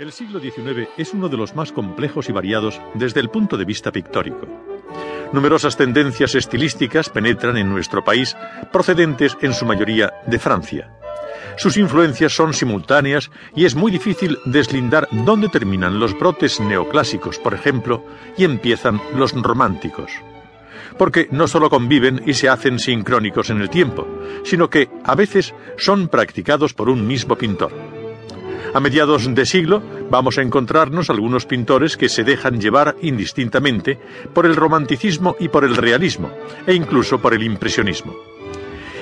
El siglo XIX es uno de los más complejos y variados desde el punto de vista pictórico. Numerosas tendencias estilísticas penetran en nuestro país, procedentes en su mayoría de Francia. Sus influencias son simultáneas y es muy difícil deslindar dónde terminan los brotes neoclásicos, por ejemplo, y empiezan los románticos. Porque no solo conviven y se hacen sincrónicos en el tiempo, sino que a veces son practicados por un mismo pintor. A mediados de siglo vamos a encontrarnos algunos pintores que se dejan llevar indistintamente por el romanticismo y por el realismo, e incluso por el impresionismo.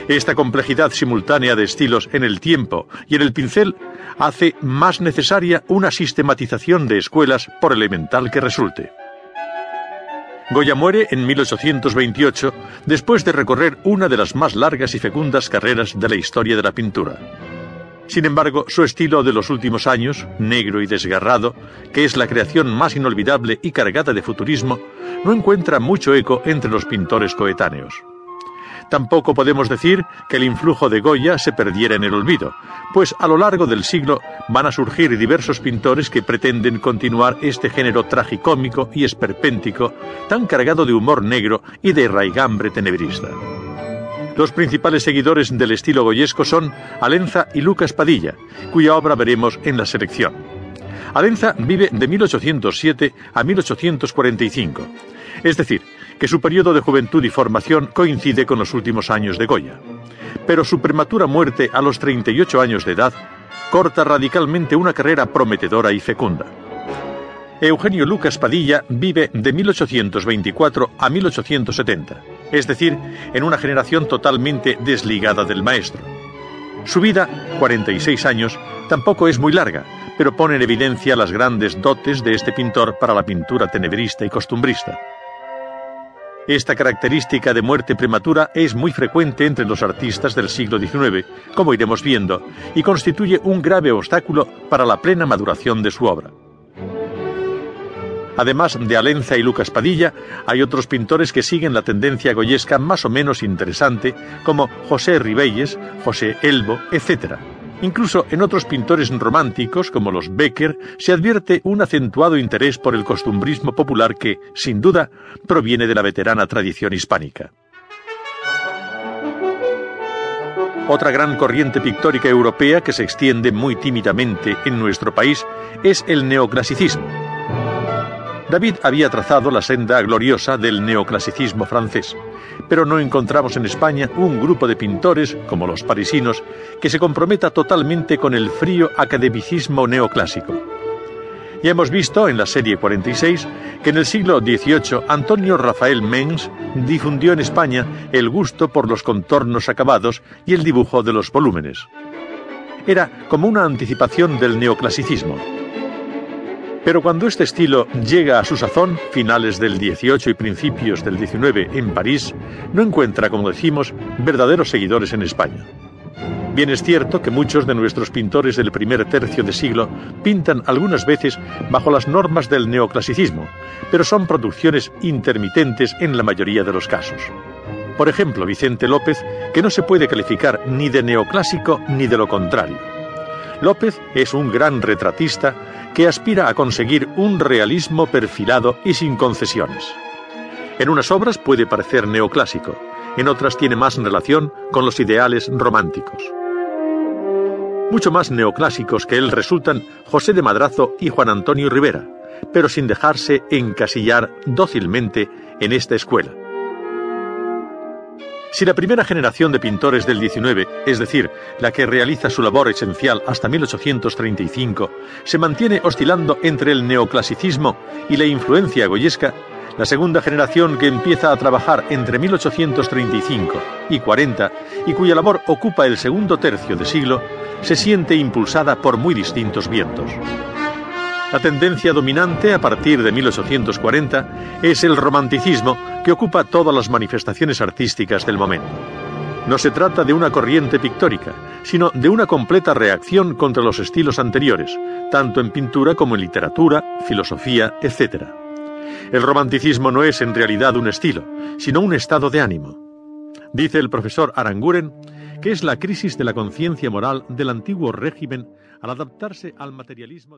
Esta complejidad simultánea de estilos en el tiempo y en el pincel hace más necesaria una sistematización de escuelas por elemental que resulte. Goya muere en 1828 después de recorrer una de las más largas y fecundas carreras de la historia de la pintura. Sin embargo, su estilo de los últimos años, negro y desgarrado, que es la creación más inolvidable y cargada de futurismo, no encuentra mucho eco entre los pintores coetáneos. Tampoco podemos decir que el influjo de Goya se perdiera en el olvido, pues a lo largo del siglo van a surgir diversos pintores que pretenden continuar este género tragicómico y esperpéntico, tan cargado de humor negro y de raigambre tenebrista. Los principales seguidores del estilo goyesco son Alenza y Lucas Padilla, cuya obra veremos en la selección. Alenza vive de 1807 a 1845, es decir, que su periodo de juventud y formación coincide con los últimos años de Goya. Pero su prematura muerte a los 38 años de edad corta radicalmente una carrera prometedora y fecunda. Eugenio Lucas Padilla vive de 1824 a 1870, es decir, en una generación totalmente desligada del maestro. Su vida, 46 años, tampoco es muy larga, pero pone en evidencia las grandes dotes de este pintor para la pintura tenebrista y costumbrista. Esta característica de muerte prematura es muy frecuente entre los artistas del siglo XIX, como iremos viendo, y constituye un grave obstáculo para la plena maduración de su obra. Además de Alenza y Lucas Padilla, hay otros pintores que siguen la tendencia goyesca más o menos interesante, como José Ribelles, José Elbo, etc. Incluso en otros pintores románticos, como los Becker, se advierte un acentuado interés por el costumbrismo popular que, sin duda, proviene de la veterana tradición hispánica. Otra gran corriente pictórica europea que se extiende muy tímidamente en nuestro país es el neoclasicismo. David había trazado la senda gloriosa del neoclasicismo francés, pero no encontramos en España un grupo de pintores, como los parisinos, que se comprometa totalmente con el frío academicismo neoclásico. Ya hemos visto en la serie 46 que en el siglo XVIII Antonio Rafael Mengs difundió en España el gusto por los contornos acabados y el dibujo de los volúmenes. Era como una anticipación del neoclasicismo. Pero cuando este estilo llega a su sazón, finales del 18 y principios del 19 en París, no encuentra, como decimos, verdaderos seguidores en España. Bien es cierto que muchos de nuestros pintores del primer tercio de siglo pintan algunas veces bajo las normas del neoclasicismo, pero son producciones intermitentes en la mayoría de los casos. Por ejemplo, Vicente López, que no se puede calificar ni de neoclásico ni de lo contrario. López es un gran retratista que aspira a conseguir un realismo perfilado y sin concesiones. En unas obras puede parecer neoclásico, en otras tiene más relación con los ideales románticos. Mucho más neoclásicos que él resultan José de Madrazo y Juan Antonio Rivera, pero sin dejarse encasillar dócilmente en esta escuela. Si la primera generación de pintores del XIX, es decir, la que realiza su labor esencial hasta 1835, se mantiene oscilando entre el neoclasicismo y la influencia goyesca, la segunda generación que empieza a trabajar entre 1835 y 40 y cuya labor ocupa el segundo tercio de siglo, se siente impulsada por muy distintos vientos. La tendencia dominante a partir de 1840 es el romanticismo que ocupa todas las manifestaciones artísticas del momento. No se trata de una corriente pictórica, sino de una completa reacción contra los estilos anteriores, tanto en pintura como en literatura, filosofía, etc. El romanticismo no es en realidad un estilo, sino un estado de ánimo. Dice el profesor Aranguren que es la crisis de la conciencia moral del antiguo régimen al adaptarse al materialismo.